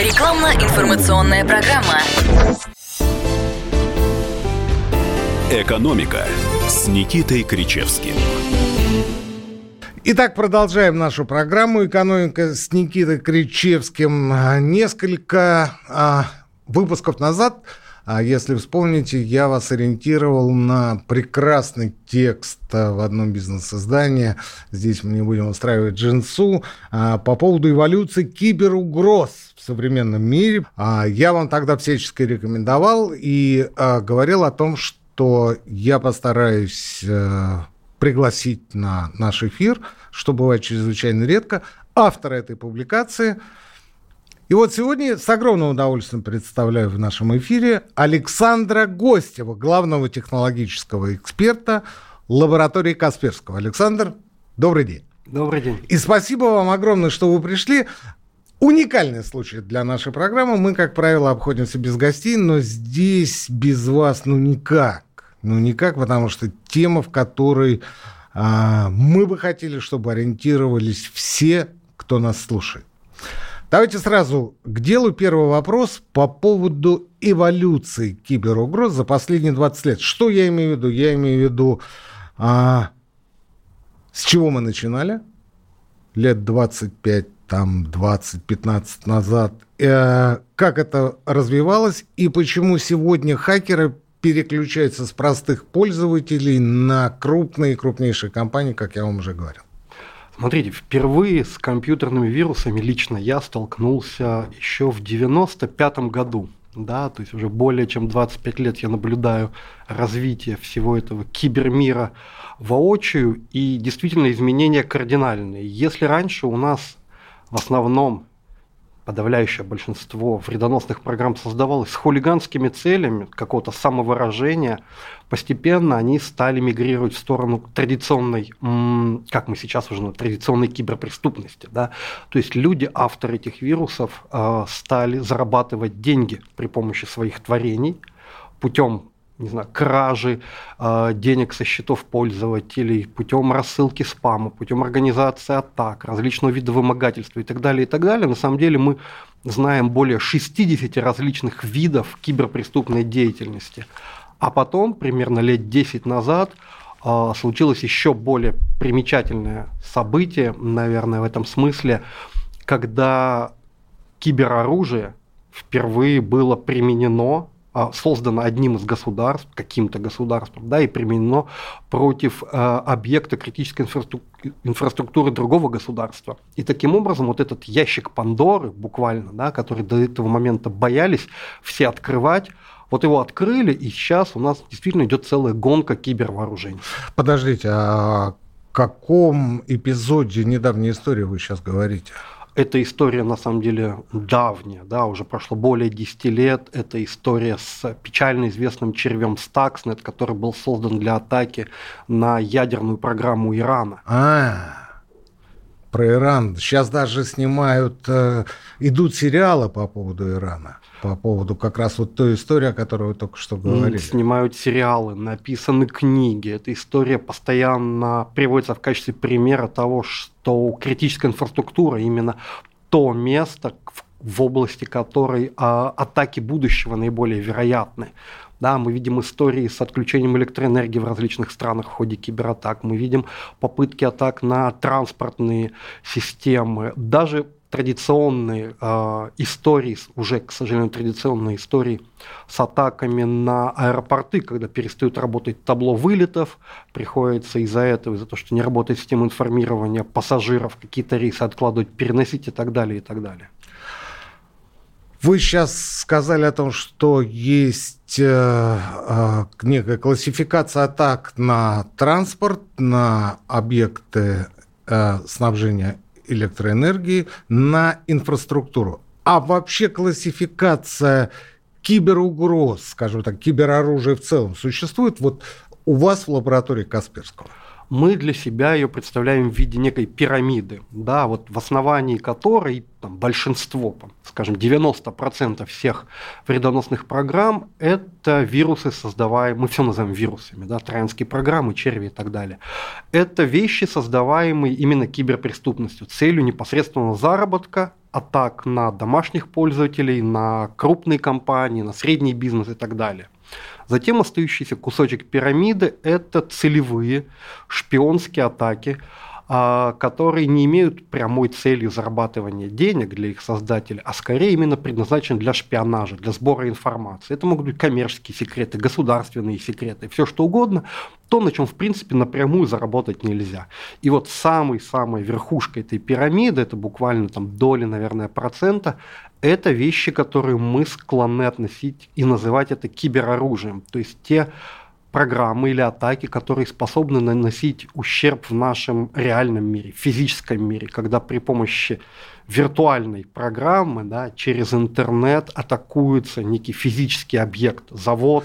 Рекламно-информационная программа. «Экономика» с Никитой Кричевским. Итак, продолжаем нашу программу «Экономика» с Никитой Кричевским. Несколько а, выпусков назад а если вспомните, я вас ориентировал на прекрасный текст в одном бизнес-издании. Здесь мы не будем устраивать джинсу. А, по поводу эволюции киберугроз в современном мире. А, я вам тогда всячески рекомендовал и говорил о том, что я постараюсь э, пригласить на наш эфир, что бывает чрезвычайно редко, автора этой публикации – и вот сегодня с огромным удовольствием представляю в нашем эфире Александра Гостева, главного технологического эксперта лаборатории Касперского. Александр, добрый день. Добрый день. И спасибо вам огромное, что вы пришли. Уникальный случай для нашей программы. Мы, как правило, обходимся без гостей, но здесь без вас ну никак. Ну никак, потому что тема, в которой а, мы бы хотели, чтобы ориентировались все, кто нас слушает. Давайте сразу к делу. Первый вопрос по поводу эволюции киберугроз за последние 20 лет. Что я имею в виду? Я имею в виду, а, с чего мы начинали? Лет 25, там 20-15 назад. Э, как это развивалось и почему сегодня хакеры переключаются с простых пользователей на крупные крупнейшие компании, как я вам уже говорил? Смотрите, впервые с компьютерными вирусами лично я столкнулся еще в 95 году. Да, то есть уже более чем 25 лет я наблюдаю развитие всего этого кибермира воочию, и действительно изменения кардинальные. Если раньше у нас в основном подавляющее большинство вредоносных программ создавалось с хулиганскими целями какого-то самовыражения, постепенно они стали мигрировать в сторону традиционной, как мы сейчас уже традиционной киберпреступности. Да? То есть люди, авторы этих вирусов, а, стали зарабатывать деньги при помощи своих творений путем не знаю, кражи э, денег со счетов пользователей, путем рассылки спама, путем организации атак, различного вида вымогательства и так далее, и так далее. На самом деле мы знаем более 60 различных видов киберпреступной деятельности. А потом, примерно лет 10 назад, э, случилось еще более примечательное событие, наверное, в этом смысле, когда кибероружие впервые было применено создано одним из государств, каким-то государством, да, и применено против э, объекта критической инфраструктуры другого государства. И таким образом вот этот ящик Пандоры, буквально, да, который до этого момента боялись все открывать, вот его открыли, и сейчас у нас действительно идет целая гонка кибервооружений. Подождите, а о каком эпизоде недавней истории вы сейчас говорите? Эта история на самом деле давняя, да, уже прошло более 10 лет. Это история с печально известным червем Stuxnet, который был создан для атаки на ядерную программу Ирана. А, про Иран. Сейчас даже снимают, э, идут сериалы по поводу Ирана по поводу как раз вот той истории, о которой вы только что говорили. Снимают сериалы, написаны книги. Эта история постоянно приводится в качестве примера того, что критическая инфраструктура именно то место, в области которой а, атаки будущего наиболее вероятны. Да, мы видим истории с отключением электроэнергии в различных странах в ходе кибератак. Мы видим попытки атак на транспортные системы. Даже традиционные э, истории, уже, к сожалению, традиционные истории с атаками на аэропорты, когда перестают работать табло вылетов, приходится из-за этого, из-за того, что не работает система информирования пассажиров, какие-то рейсы откладывать, переносить и так далее, и так далее. Вы сейчас сказали о том, что есть э, э, некая классификация атак на транспорт, на объекты э, снабжения электроэнергии на инфраструктуру. А вообще классификация киберугроз, скажем так, кибероружия в целом существует вот у вас в лаборатории Касперского? Мы для себя ее представляем в виде некой пирамиды, да, вот в основании которой там, большинство, скажем, 90% всех вредоносных программ – это вирусы, создаваемые, мы все называем вирусами, да, троянские программы, черви и так далее. Это вещи, создаваемые именно киберпреступностью, целью непосредственного заработка атак на домашних пользователей, на крупные компании, на средний бизнес и так далее. Затем остающийся кусочек пирамиды – это целевые шпионские атаки, которые не имеют прямой цели зарабатывания денег для их создателя, а скорее именно предназначены для шпионажа, для сбора информации. Это могут быть коммерческие секреты, государственные секреты, все что угодно, то, на чем, в принципе, напрямую заработать нельзя. И вот самой-самой верхушкой этой пирамиды, это буквально там доли, наверное, процента, это вещи, которые мы склонны относить и называть это кибероружием. То есть те программы или атаки, которые способны наносить ущерб в нашем реальном мире, физическом мире, когда при помощи виртуальной программы да, через интернет атакуется некий физический объект, завод.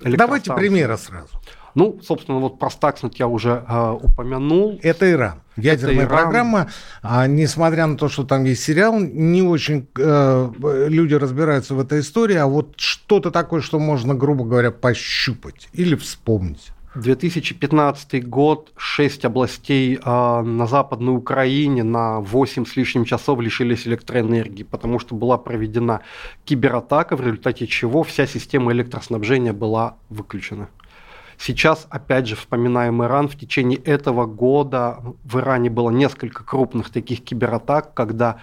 Давайте примеры сразу. Ну, собственно, вот про Stuxnet я уже э, упомянул. Это Иран. Ядерная Это Иран. программа, а, несмотря на то, что там есть сериал, не очень э, люди разбираются в этой истории, а вот что-то такое, что можно, грубо говоря, пощупать или вспомнить. 2015 год, шесть областей э, на Западной Украине на 8 с лишним часов лишились электроэнергии, потому что была проведена кибератака, в результате чего вся система электроснабжения была выключена. Сейчас, опять же, вспоминаем Иран, в течение этого года в Иране было несколько крупных таких кибератак, когда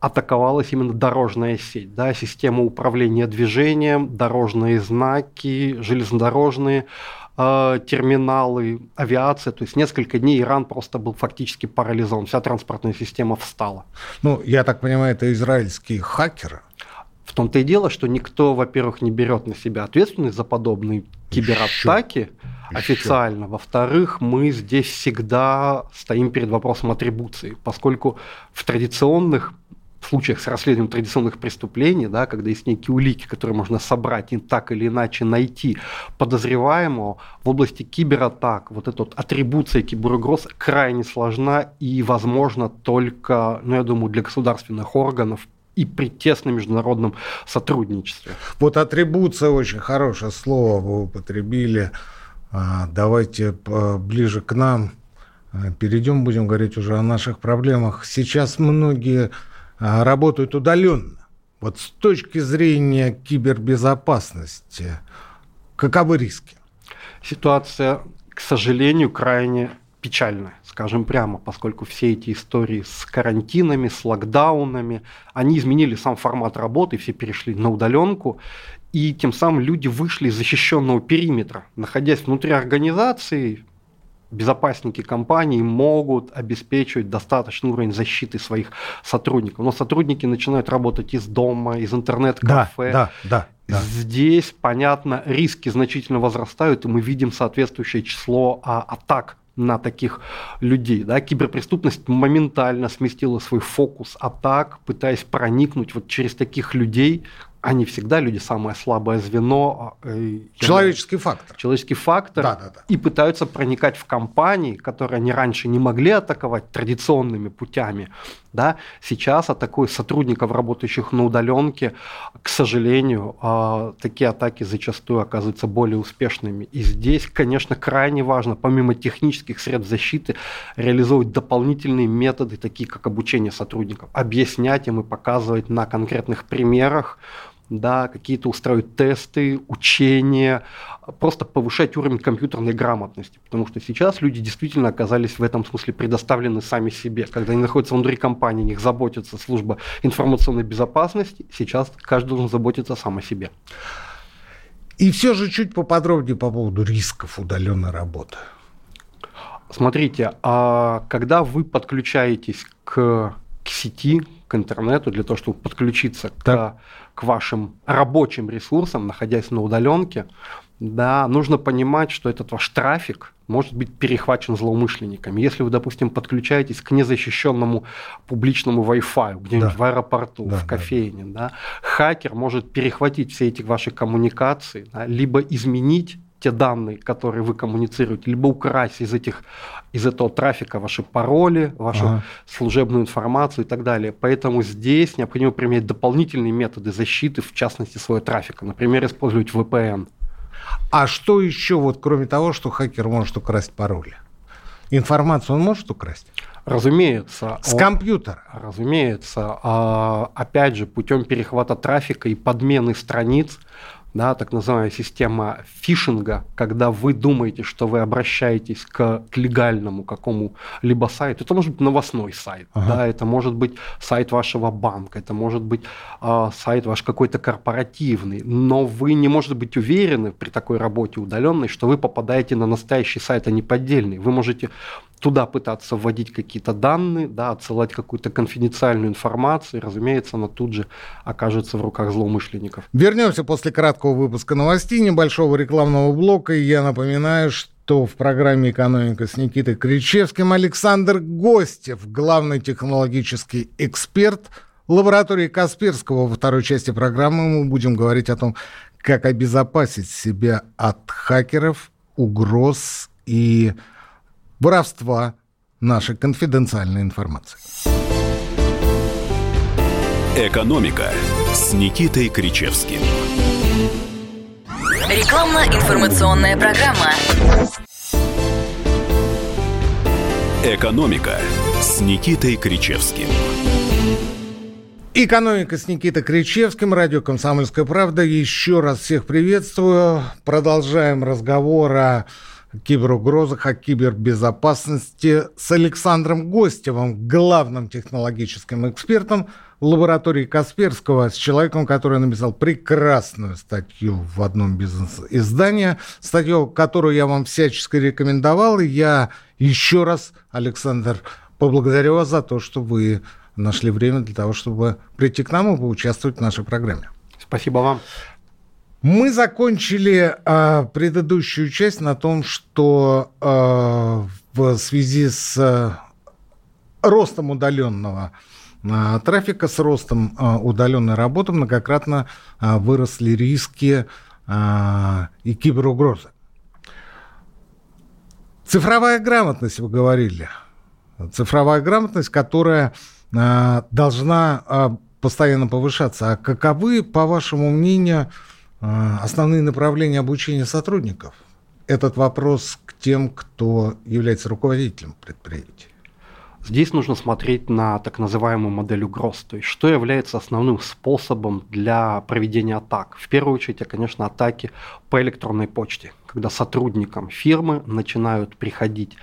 атаковалась именно дорожная сеть, да, система управления движением, дорожные знаки, железнодорожные э, терминалы, авиация. То есть несколько дней Иран просто был фактически парализован, вся транспортная система встала. Ну, я так понимаю, это израильские хакеры? В том-то и дело, что никто, во-первых, не берет на себя ответственность за подобные кибератаки Еще. официально. Во-вторых, мы здесь всегда стоим перед вопросом атрибуции, поскольку в традиционных случаях с расследованием традиционных преступлений, да, когда есть некие улики, которые можно собрать и так или иначе найти подозреваемого, в области кибератак вот эта вот атрибуция киберугроз крайне сложна и возможно только, ну, я думаю, для государственных органов и при тесном международном сотрудничестве. Вот атрибуция очень хорошее слово вы употребили. А, давайте ближе к нам а, перейдем, будем говорить уже о наших проблемах. Сейчас многие а, работают удаленно. Вот с точки зрения кибербезопасности, каковы риски? Ситуация, к сожалению, крайне печальная скажем прямо, поскольку все эти истории с карантинами, с локдаунами, они изменили сам формат работы, все перешли на удаленку, и тем самым люди вышли из защищенного периметра. Находясь внутри организации, безопасники компании могут обеспечивать достаточный уровень защиты своих сотрудников. Но сотрудники начинают работать из дома, из интернет-кафе. Да, да, да. Здесь, понятно, риски значительно возрастают, и мы видим соответствующее число а, атак на таких людей. Да? Киберпреступность моментально сместила свой фокус атак, пытаясь проникнуть вот через таких людей они всегда люди самое слабое звено. А, э, человеческий фактор. Человеческий фактор. Да, да, да. И пытаются проникать в компании, которые они раньше не могли атаковать традиционными путями. Да? Сейчас атакуют сотрудников, работающих на удаленке. К сожалению, а, такие атаки зачастую оказываются более успешными. И здесь, конечно, крайне важно, помимо технических средств защиты, реализовывать дополнительные методы, такие как обучение сотрудников, объяснять им и показывать на конкретных примерах, да, какие-то устраивать тесты, учения, просто повышать уровень компьютерной грамотности, потому что сейчас люди действительно оказались в этом смысле предоставлены сами себе. Когда они находятся внутри компании, них заботится служба информационной безопасности, сейчас каждый должен заботиться сам о себе. И все же чуть поподробнее по поводу рисков удаленной работы. Смотрите, а когда вы подключаетесь к, к сети, к интернету для того, чтобы подключиться к, к вашим рабочим ресурсам, находясь на удаленке, да, нужно понимать, что этот ваш трафик может быть перехвачен злоумышленниками. Если вы, допустим, подключаетесь к незащищенному публичному Wi-Fi где-нибудь да. в аэропорту, да, в кофейне, да. Да, хакер может перехватить все эти ваши коммуникации, да, либо изменить те данные, которые вы коммуницируете, либо украсть из, этих, из этого трафика ваши пароли, вашу ага. служебную информацию и так далее. Поэтому здесь необходимо применять дополнительные методы защиты, в частности, своего трафика. Например, использовать VPN. А что еще, вот кроме того, что хакер может украсть пароли? информацию он может украсть? Разумеется. С он, компьютера? Разумеется. А, опять же, путем перехвата трафика и подмены страниц – да, так называемая система фишинга, когда вы думаете, что вы обращаетесь к, к легальному какому-либо сайту. Это может быть новостной сайт, ага. да, это может быть сайт вашего банка, это может быть э, сайт ваш какой-то корпоративный, но вы не можете быть уверены при такой работе удаленной, что вы попадаете на настоящий сайт, а не поддельный. Вы можете туда пытаться вводить какие-то данные, да, отсылать какую-то конфиденциальную информацию, и, разумеется, она тут же окажется в руках злоумышленников. Вернемся после краткого выпуска новостей, небольшого рекламного блока, и я напоминаю, что в программе «Экономика» с Никитой Кричевским Александр Гостев, главный технологический эксперт лаборатории Касперского. Во второй части программы мы будем говорить о том, как обезопасить себя от хакеров, угроз и воровства нашей конфиденциальной информации. «Экономика» с Никитой Кричевским. Рекламно-информационная программа. «Экономика» с Никитой Кричевским. Экономика с Никитой Кричевским, радио «Комсомольская правда». Еще раз всех приветствую. Продолжаем разговор о киберугрозах, о кибербезопасности с Александром Гостевым, главным технологическим экспертом лаборатории Касперского, с человеком, который написал прекрасную статью в одном бизнес-издании, статью, которую я вам всячески рекомендовал. И я еще раз, Александр, поблагодарю вас за то, что вы нашли время для того, чтобы прийти к нам и поучаствовать в нашей программе. Спасибо вам. Мы закончили э, предыдущую часть на том, что э, в связи с э, ростом удаленного э, трафика, с ростом э, удаленной работы многократно э, выросли риски э, и киберугрозы. Цифровая грамотность, вы говорили. Цифровая грамотность, которая э, должна э, постоянно повышаться. А каковы, по вашему мнению, основные направления обучения сотрудников? Этот вопрос к тем, кто является руководителем предприятия. Здесь нужно смотреть на так называемую модель угроз, то есть что является основным способом для проведения атак. В первую очередь, это, конечно, атаки по электронной почте, когда сотрудникам фирмы начинают приходить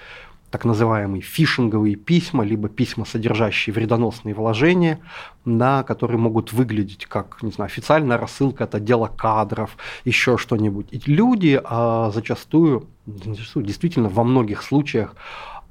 так называемые фишинговые письма, либо письма, содержащие вредоносные вложения, да, которые могут выглядеть как, не знаю, официальная рассылка от отдела кадров, еще что-нибудь. И люди а, зачастую, зачастую, действительно, во многих случаях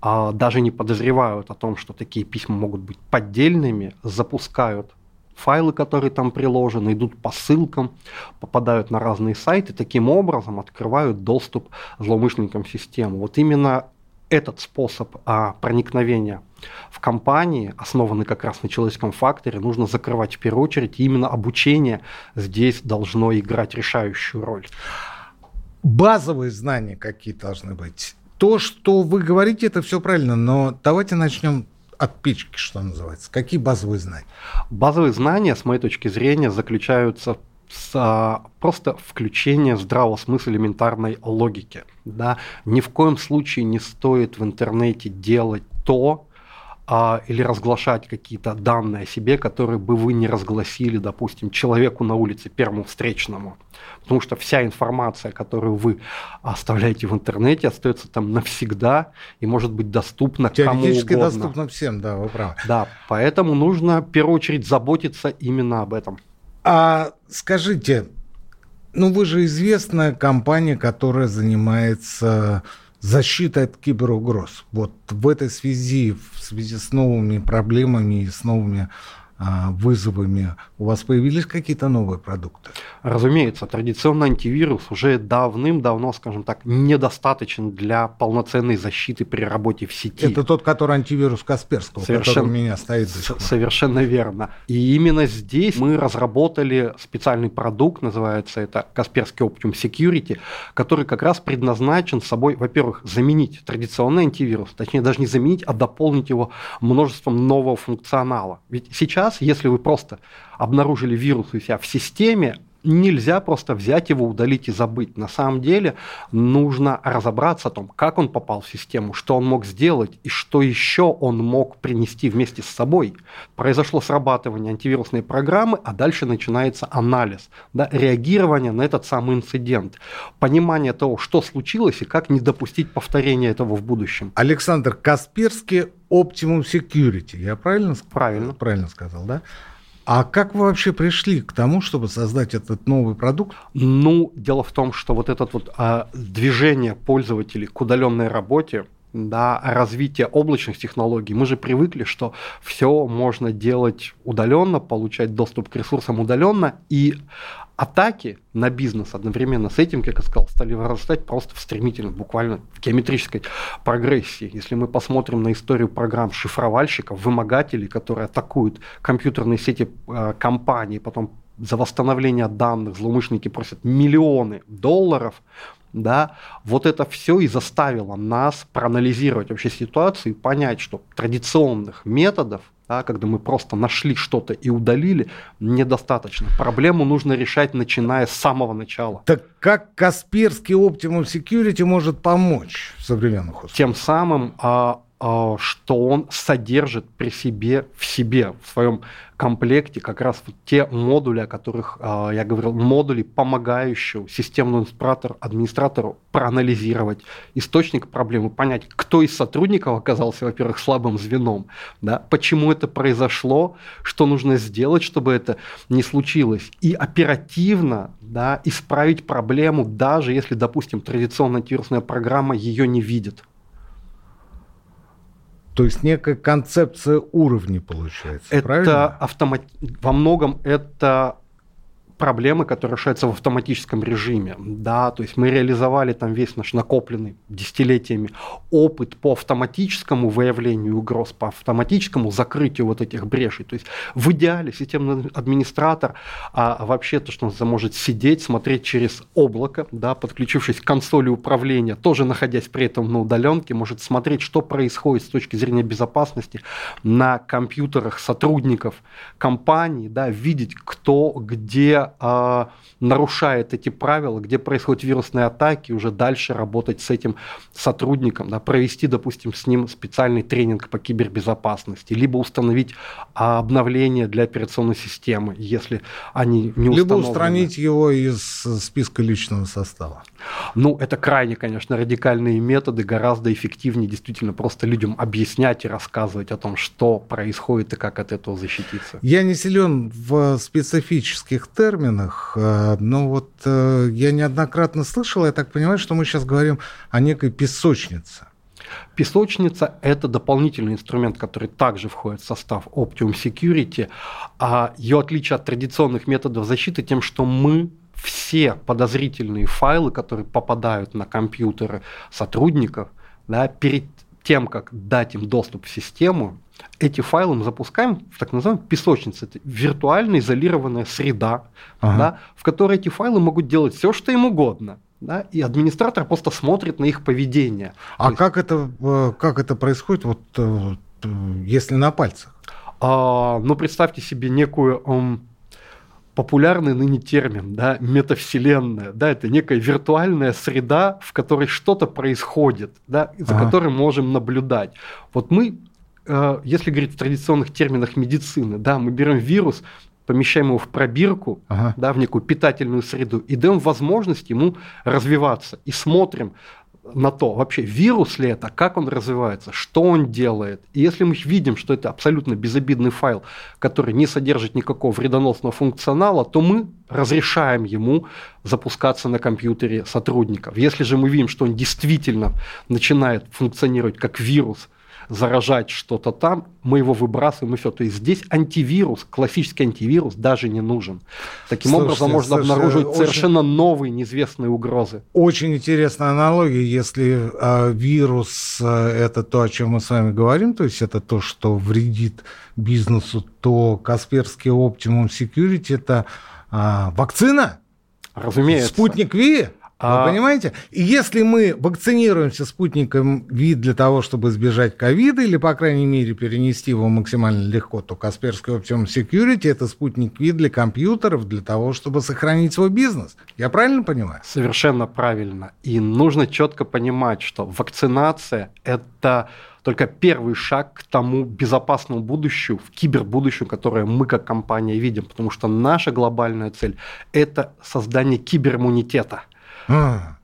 а, даже не подозревают о том, что такие письма могут быть поддельными, запускают файлы, которые там приложены, идут по ссылкам, попадают на разные сайты, таким образом открывают доступ злоумышленникам в систему. Вот именно этот способ а, проникновения в компании, основанный как раз на человеческом факторе, нужно закрывать в первую очередь. И именно обучение здесь должно играть решающую роль. Базовые знания какие должны быть. То, что вы говорите, это все правильно, но давайте начнем от печки, что называется. Какие базовые знания? Базовые знания, с моей точки зрения, заключаются с а, просто включение здравого смысла элементарной логики. Да? Ни в коем случае не стоит в интернете делать то, а, или разглашать какие-то данные о себе, которые бы вы не разгласили, допустим, человеку на улице, первому встречному. Потому что вся информация, которую вы оставляете в интернете, остается там навсегда и может быть доступна кому угодно. Доступна всем, да, вы правы. Да, поэтому нужно в первую очередь заботиться именно об этом. А скажите, ну вы же известная компания, которая занимается защитой от киберугроз. Вот в этой связи, в связи с новыми проблемами и с новыми а, вызовами, у вас появились какие-то новые продукты? Разумеется, традиционный антивирус уже давным-давно, скажем так, недостаточен для полноценной защиты при работе в сети. Это тот, который антивирус Касперского, Совершенно, который у меня стоит сих Совершенно верно. И именно здесь мы разработали специальный продукт, называется это Касперский Optium Security, который как раз предназначен собой, во-первых, заменить традиционный антивирус, точнее даже не заменить, а дополнить его множеством нового функционала. Ведь сейчас, если вы просто обнаружили вирус у себя в системе, нельзя просто взять его, удалить и забыть. На самом деле нужно разобраться о том, как он попал в систему, что он мог сделать и что еще он мог принести вместе с собой. Произошло срабатывание антивирусной программы, а дальше начинается анализ, да, реагирование на этот самый инцидент, понимание того, что случилось и как не допустить повторения этого в будущем. Александр Касперский, Optimum Security, я правильно, правильно. правильно сказал, да? А как вы вообще пришли к тому, чтобы создать этот новый продукт? Ну, дело в том, что вот это вот а, движение пользователей к удаленной работе, да, развитие облачных технологий. Мы же привыкли, что все можно делать удаленно, получать доступ к ресурсам удаленно, и атаки на бизнес одновременно с этим, как я сказал, стали вырастать просто в стремительно, буквально в геометрической прогрессии. Если мы посмотрим на историю программ шифровальщиков, вымогателей, которые атакуют компьютерные сети э, компаний, потом за восстановление данных злоумышленники просят миллионы долларов, да, вот это все и заставило нас проанализировать вообще ситуацию и понять, что традиционных методов да, когда мы просто нашли что-то и удалили, недостаточно. Проблему нужно решать, начиная с самого начала. Так как Касперский Optimum Security может помочь в современных условиях? Тем самым, а, а, что он содержит при себе, в себе, в своем комплекте как раз вот те модули, о которых э, я говорил, модули, помогающие системному администратору, администратору проанализировать источник проблемы, понять, кто из сотрудников оказался, во-первых, слабым звеном, да, почему это произошло, что нужно сделать, чтобы это не случилось, и оперативно да, исправить проблему, даже если, допустим, традиционная антивирусная программа ее не видит. То есть некая концепция уровней получается. Это правильно? автомат... во многом это проблемы, которые решаются в автоматическом режиме. Да, то есть мы реализовали там весь наш накопленный десятилетиями опыт по автоматическому выявлению угроз, по автоматическому закрытию вот этих брешей. То есть в идеале системный администратор а, вообще-то, что он может сидеть, смотреть через облако, да, подключившись к консоли управления, тоже находясь при этом на удаленке, может смотреть, что происходит с точки зрения безопасности на компьютерах сотрудников компании, да, видеть, кто где а, нарушает эти правила, где происходят вирусные атаки, уже дальше работать с этим сотрудником, да, провести, допустим, с ним специальный тренинг по кибербезопасности, либо установить а, обновление для операционной системы, если они не Либо устранить его из списка личного состава. Ну, это крайне, конечно, радикальные методы, гораздо эффективнее действительно просто людям объяснять и рассказывать о том, что происходит и как от этого защититься. Я не силен в специфических терминах, терминах, э, но вот э, я неоднократно слышал, я так понимаю, что мы сейчас говорим о некой песочнице. Песочница – это дополнительный инструмент, который также входит в состав Optimum Security. А ее отличие от традиционных методов защиты тем, что мы все подозрительные файлы, которые попадают на компьютеры сотрудников, да, перед тем, как дать им доступ в систему, эти файлы мы запускаем в так называемую песочницу. Это виртуальная изолированная среда, ага. да, в которой эти файлы могут делать все, что им угодно. Да, и администратор просто смотрит на их поведение. А как, есть... это, э, как это происходит, вот, э, если на пальцах? А, ну, представьте себе некую um, популярный ныне термин, да, метавселенная, да, это некая виртуальная среда, в которой что-то происходит, да, за ага. которой можем наблюдать. Вот мы, э, если говорить в традиционных терминах медицины, да, мы берем вирус, помещаем его в пробирку, ага. да, в некую питательную среду и даем возможность ему развиваться и смотрим, на то, вообще вирус ли это, как он развивается, что он делает. И если мы видим, что это абсолютно безобидный файл, который не содержит никакого вредоносного функционала, то мы разрешаем ему запускаться на компьютере сотрудников. Если же мы видим, что он действительно начинает функционировать как вирус, заражать что-то там, мы его выбрасываем и все. То есть здесь антивирус, классический антивирус даже не нужен. Таким Слушайте, образом можно слушайте, обнаружить очень, совершенно новые неизвестные угрозы. Очень интересная аналогия, если а, вирус а, это то, о чем мы с вами говорим, то есть это то, что вредит бизнесу, то Касперский Optimum Security это а, вакцина? Разумеется. Спутник Ви? А... Вы понимаете? И если мы вакцинируемся спутником ВИД для того, чтобы избежать ковида, или, по крайней мере, перенести его максимально легко, то Касперский Optimum Security – это спутник ВИД для компьютеров, для того, чтобы сохранить свой бизнес. Я правильно понимаю? Совершенно правильно. И нужно четко понимать, что вакцинация – это только первый шаг к тому безопасному будущему, в кибербудущему, которое мы как компания видим, потому что наша глобальная цель – это создание кибериммунитета – а,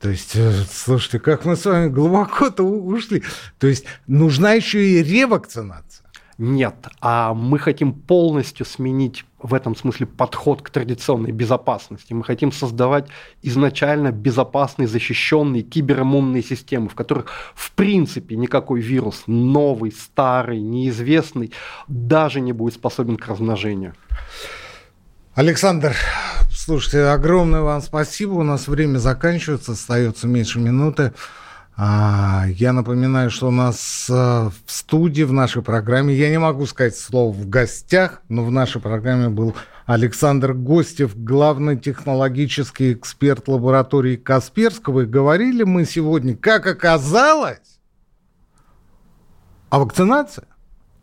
то есть, э, слушайте, как мы с вами глубоко-то ушли. То есть, нужна еще и ревакцинация. Нет, а мы хотим полностью сменить в этом смысле подход к традиционной безопасности. Мы хотим создавать изначально безопасные, защищенные кибериммунные системы, в которых в принципе никакой вирус, новый, старый, неизвестный, даже не будет способен к размножению. Александр, Слушайте, огромное вам спасибо. У нас время заканчивается, остается меньше минуты. А, я напоминаю, что у нас а, в студии, в нашей программе, я не могу сказать слово в гостях, но в нашей программе был Александр Гостев, главный технологический эксперт лаборатории Касперского. И говорили мы сегодня, как оказалось, о вакцинации.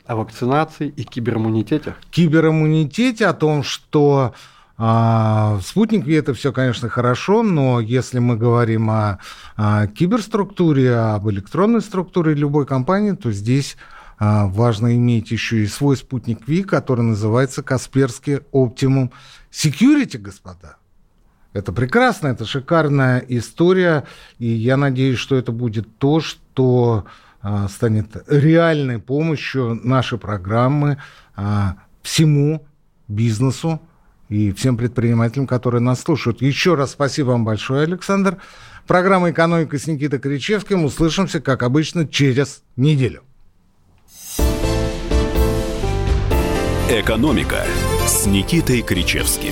О вакцинации и кибериммунитете. Кибериммунитете, о том, что а, спутник Ви это все, конечно, хорошо, но если мы говорим о, о киберструктуре, об электронной структуре любой компании, то здесь а, важно иметь еще и свой спутник Ви, который называется Касперский Optimum Security, господа. Это прекрасно, это шикарная история, и я надеюсь, что это будет то, что а, станет реальной помощью нашей программы а, всему бизнесу, и всем предпринимателям, которые нас слушают. Еще раз спасибо вам большое, Александр. Программа «Экономика» с Никитой Кричевским. Услышимся, как обычно, через неделю. «Экономика» с Никитой Кричевским.